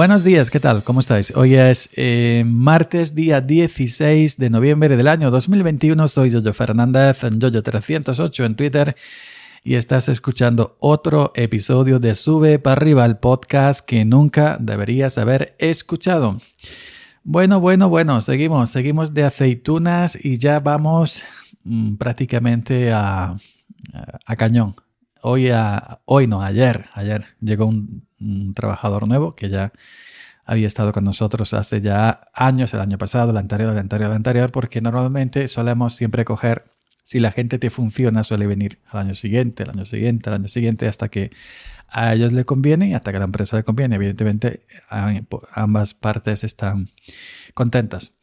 Buenos días, ¿qué tal? ¿Cómo estáis? Hoy es eh, martes, día 16 de noviembre del año 2021. Soy Jojo Fernández, en Jojo308 en Twitter y estás escuchando otro episodio de Sube para arriba, el podcast que nunca deberías haber escuchado. Bueno, bueno, bueno, seguimos, seguimos de aceitunas y ya vamos mm, prácticamente a, a, cañón. Hoy, a, hoy no, ayer, ayer llegó un un trabajador nuevo que ya había estado con nosotros hace ya años, el año pasado, el anterior, el anterior, el anterior, porque normalmente solemos siempre coger, si la gente te funciona, suele venir al año siguiente, el año siguiente, el año siguiente, hasta que a ellos le conviene y hasta que a la empresa le conviene. Evidentemente, ambas partes están contentas.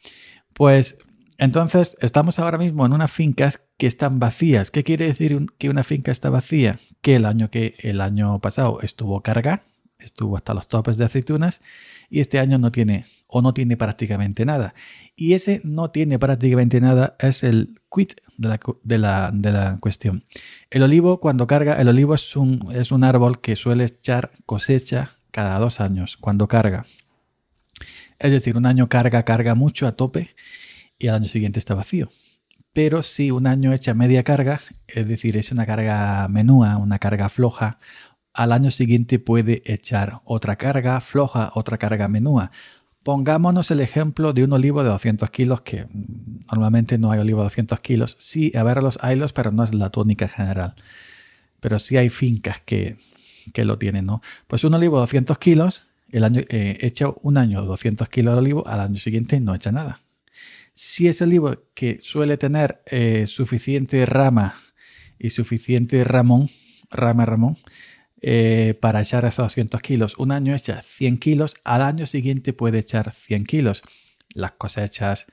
Pues entonces, estamos ahora mismo en unas fincas que están vacías. ¿Qué quiere decir que una finca está vacía? Que el año que el año pasado estuvo cargada estuvo hasta los topes de aceitunas y este año no tiene o no tiene prácticamente nada. Y ese no tiene prácticamente nada es el quit de la, cuestión. El olivo, cuando carga, el olivo es un, es un árbol que suele echar cosecha cada dos años, cuando carga. Es decir, un año carga, carga mucho a tope y al año siguiente está vacío. Pero si un año echa media carga, es decir, es una carga menúa, una carga floja, al año siguiente puede echar otra carga floja, otra carga menúa. Pongámonos el ejemplo de un olivo de 200 kilos, que normalmente no hay olivo de 200 kilos. Sí, a ver, los haylos, pero no es la tónica general. Pero sí hay fincas que, lo tienen, ¿no? Pues un olivo de 200 kilos, el año, eh, echa un año 200 kilos de olivo, al año siguiente no echa nada. Si ese olivo que suele tener eh, suficiente rama y suficiente ramón, rama ramón, eh, para echar esos 200 kilos. Un año echa 100 kilos, al año siguiente puede echar 100 kilos. Las cosechas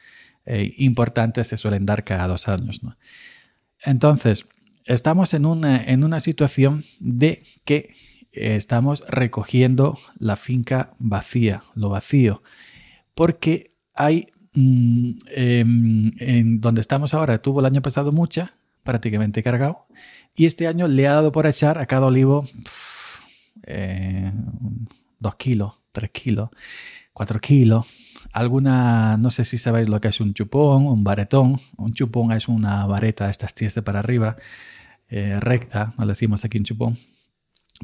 eh, importantes se suelen dar cada dos años. Entonces, estamos en una, en una situación de que eh, estamos recogiendo la finca vacía, lo vacío, porque hay, mm, em, en donde estamos ahora, tuvo el año pasado mucha, prácticamente cargado, y este año le ha dado por echar a cada olivo eh, dos kilos, tres kilos, cuatro kilos. Alguna, no sé si sabéis lo que es un chupón, un baretón. Un chupón es una vareta, estas tiesas para arriba, eh, recta, lo decimos aquí un chupón.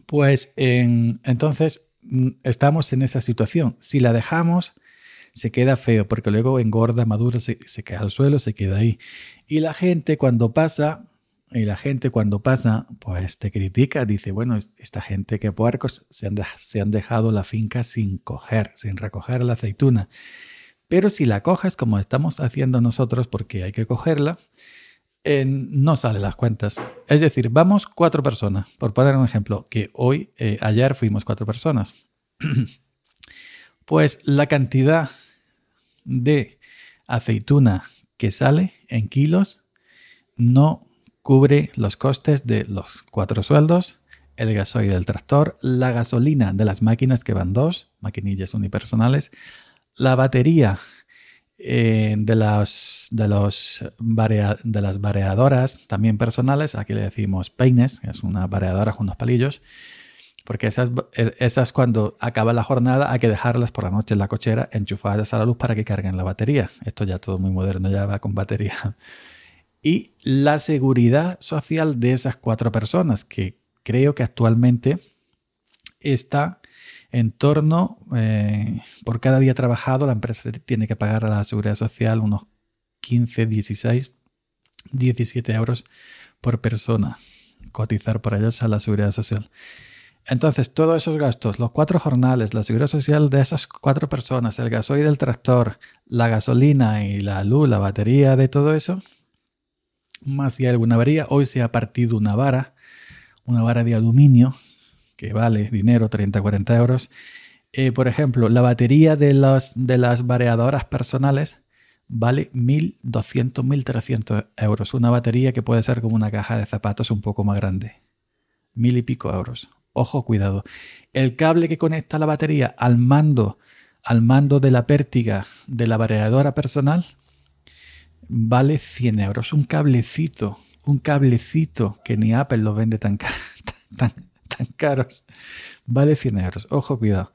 Pues entonces mm, estamos en esa situación. Si la dejamos, se queda feo, porque luego engorda, madura, se, se cae al suelo, se queda ahí. Y la gente cuando pasa y la gente cuando pasa, pues te critica, dice, bueno, esta gente que puercos se han, se han dejado la finca sin coger, sin recoger la aceituna. Pero si la coges como estamos haciendo nosotros, porque hay que cogerla, no salen las cuentas. Es decir, vamos cuatro personas, por poner un ejemplo, que hoy, eh, ayer fuimos cuatro personas. pues la cantidad de aceituna que sale en kilos no cubre los costes de los cuatro sueldos, el gasoil del tractor, la gasolina de las máquinas que van dos, maquinillas unipersonales, la batería eh, de, los de las variadoras también personales, aquí le decimos peines, es una variadora con unos palillos, porque esas, esas cuando acaba la jornada hay que dejarlas por la noche en la cochera enchufadas a la luz para que carguen la batería. Esto ya todo muy moderno, ya va con batería y la seguridad social de esas cuatro personas, que creo que actualmente está en torno, eh, por cada día trabajado, la empresa tiene que pagar a la seguridad social unos 15, 16, 17 euros por persona, cotizar por ellos a la seguridad social. Entonces, todos esos gastos, los cuatro jornales, la seguridad social de esas cuatro personas, el gasoil del tractor, la gasolina y la luz, la batería de todo eso, más si hay alguna avería. Hoy se ha partido una vara, una vara de aluminio que vale dinero, 30, 40 euros. Eh, por ejemplo, la batería de, las de las variadoras personales vale 1.200, 1.300 euros. Una batería que puede ser como una caja de zapatos un poco más grande. Mil y pico euros. Ojo, cuidado. El cable que conecta la batería al mando, al mando de la pértiga de la variadora personal vale 100 euros. Un cablecito, un cablecito que ni Apple lo vende tan caros, vale 100 euros. Ojo, cuidado.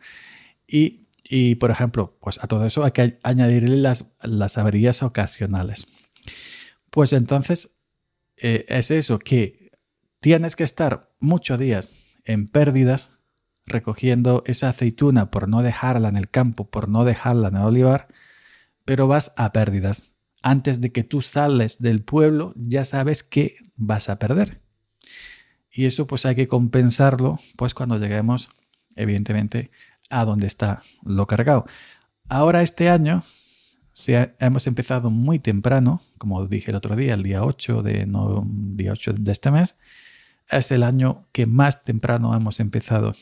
Y Y, por ejemplo, pues a todo eso hay que añadirle las, las averías ocasionales. Pues entonces eh, es eso, que tienes que estar muchos días en pérdidas recogiendo esa aceituna por no dejarla en el campo, por no dejarla en el olivar, pero vas a pérdidas. Antes de que tú sales del pueblo, ya sabes que vas a perder. Y eso pues hay que compensarlo pues cuando lleguemos, evidentemente, a donde está lo cargado. Ahora este año hemos empezado muy temprano, como dije el otro día, el día 8 de, día 8 de este mes, es el año que más temprano hemos empezado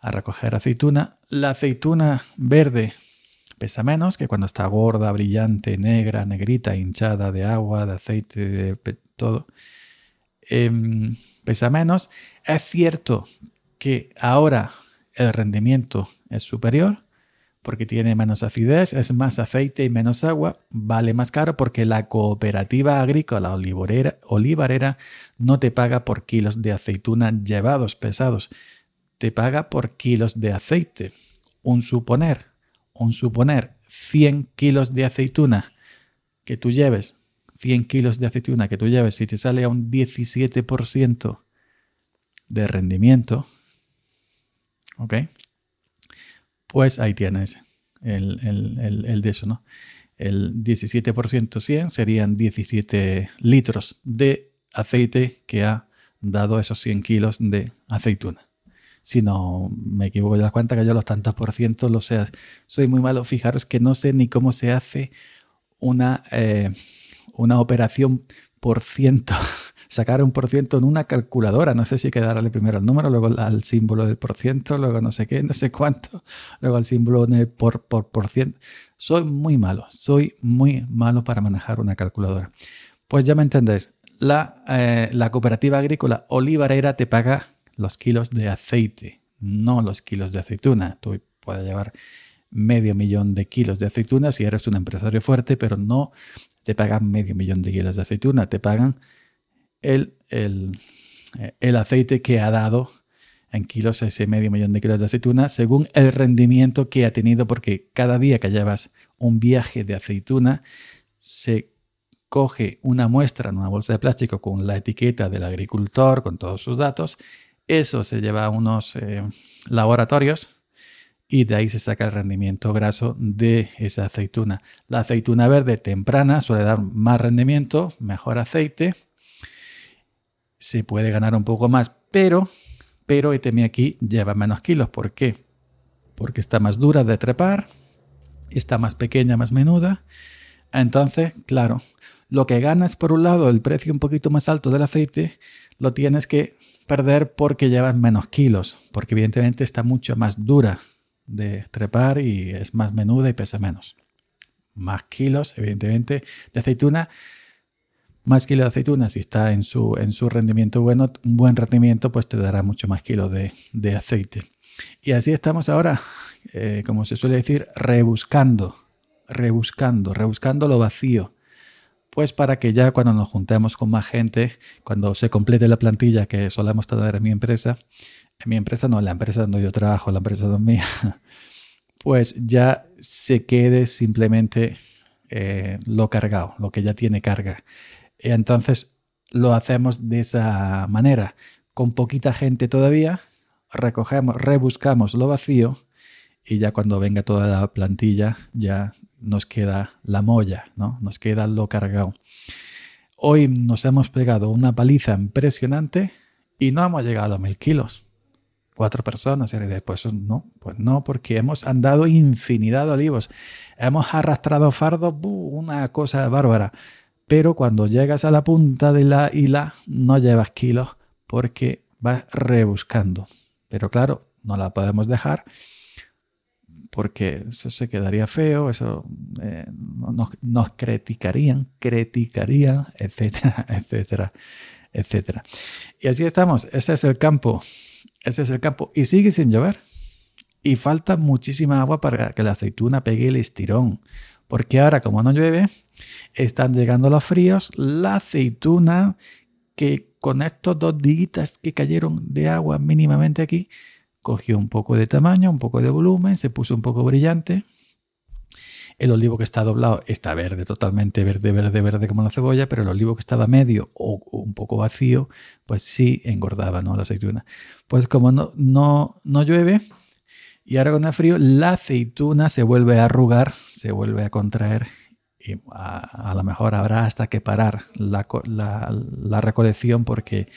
a recoger aceituna. La aceituna verde pesa menos que cuando está gorda, brillante, negra, negrita, hinchada de agua, de aceite, de todo. Em, pesa menos. Es cierto que ahora el rendimiento es superior porque tiene menos acidez, es más aceite y menos agua, vale más caro porque la cooperativa agrícola olivarera, olivarera no te paga por kilos de aceituna llevados pesados, te paga por kilos de aceite. Un suponer, un suponer 100 kilos de aceituna que tú lleves, 100 kilos de aceituna que tú lleves, si te sale a un 17% de rendimiento, ¿ok? Pues ahí tienes el, de eso, ¿no? El 17% 100 serían 17 litros de aceite que ha dado esos 100 kilos de aceituna. Si no me equivoco, ya cuenta que yo los tantos por ciento lo sé. Soy muy malo. Fijaros que no sé ni cómo se hace una, eh, una operación por ciento sacar un por ciento en una calculadora. No sé si hay que darle primero el número, luego al símbolo del por ciento, luego no sé qué, no sé cuánto, luego al símbolo de por, por, por ciento. Soy muy malo, soy muy malo para manejar una calculadora. Pues ya me entendéis, la, eh, la cooperativa agrícola olivarera te paga los kilos de aceite, no los kilos de aceituna. Tú puedes llevar medio millón de kilos de aceituna si eres un empresario fuerte, pero no te pagan medio millón de kilos de aceituna, te pagan el, el, aceite que ha dado en kilos ese medio millón de kilos de aceituna según el rendimiento que ha tenido porque cada día que llevas un viaje de aceituna se coge una muestra en una bolsa de plástico con la etiqueta del agricultor con todos sus datos eso se lleva a unos eh, laboratorios y de ahí se saca el rendimiento graso de esa aceituna. La aceituna verde temprana suele dar más rendimiento, mejor aceite se puede ganar un poco más, pero, pero ETM aquí lleva menos kilos. ¿Por qué? Porque está más dura de trepar, está más pequeña, más menuda. Entonces, claro, lo que ganas por un lado, el precio un poquito más alto del aceite, lo tienes que perder porque llevas menos kilos, porque evidentemente está mucho más dura de trepar y es más menuda y pesa menos. Más kilos, evidentemente, de aceituna más kilos de aceituna, si está en su, en su rendimiento bueno, un buen rendimiento, pues te dará mucho más kilos de, aceite. Y así estamos ahora, eh, como se suele decir, rebuscando, rebuscando, rebuscando lo vacío. Pues para que ya cuando nos juntemos con más gente, cuando se complete la plantilla que solemos tener en mi empresa, en mi empresa no, la empresa donde yo trabajo, la empresa donde mía, pues ya se quede simplemente eh, lo cargado, lo que ya tiene carga. Entonces lo hacemos de esa manera, con poquita gente todavía, recogemos, rebuscamos lo vacío y ya cuando venga toda la plantilla ya nos queda la molla, ¿no? Nos queda lo cargado. Hoy nos hemos pegado una paliza impresionante y no hemos llegado a mil kilos. Cuatro personas, y después no, pues no, porque hemos andado infinidad de olivos. Hemos arrastrado fardos, una cosa bárbara pero cuando llegas a la punta de la hila no llevas kilos porque vas rebuscando. Pero claro, no la podemos dejar porque eso se quedaría feo, eso eh, nos, nos, criticarían, criticarían, etcétera, etcétera, etcétera. Y así estamos, ese es el campo, ese es el campo. Y sigue sin llover. Y falta muchísima agua para que la aceituna pegue el estirón. Porque ahora, como no llueve, están llegando los fríos, la aceituna, que con estos dos días que cayeron de agua mínimamente aquí, cogió un poco de tamaño, un poco de volumen, se puso un poco brillante. El olivo que está doblado está verde, totalmente verde, verde, verde como la cebolla, pero el olivo que estaba medio o, un poco vacío, pues sí engordaba, ¿no? La aceituna. Pues como no, no, no llueve y ahora con el frío, la aceituna se vuelve a arrugar, se vuelve a contraer y a, lo mejor habrá hasta que parar la, recolección porque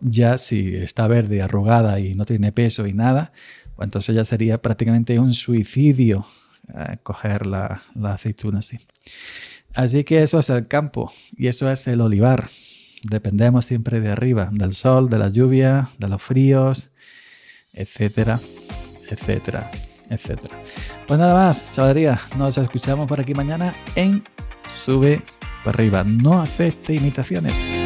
ya si está verde, arrugada y no tiene peso y nada, pues entonces ya sería prácticamente un suicidio eh, coger la, la, aceituna así. Así que eso es el campo y eso es el olivar. Dependemos siempre de arriba, del sol, de la lluvia, de los fríos, etcétera, etcétera, etcétera. Pues nada más, chavalería, nos escuchamos por aquí mañana en Sube para arriba. No acepte imitaciones.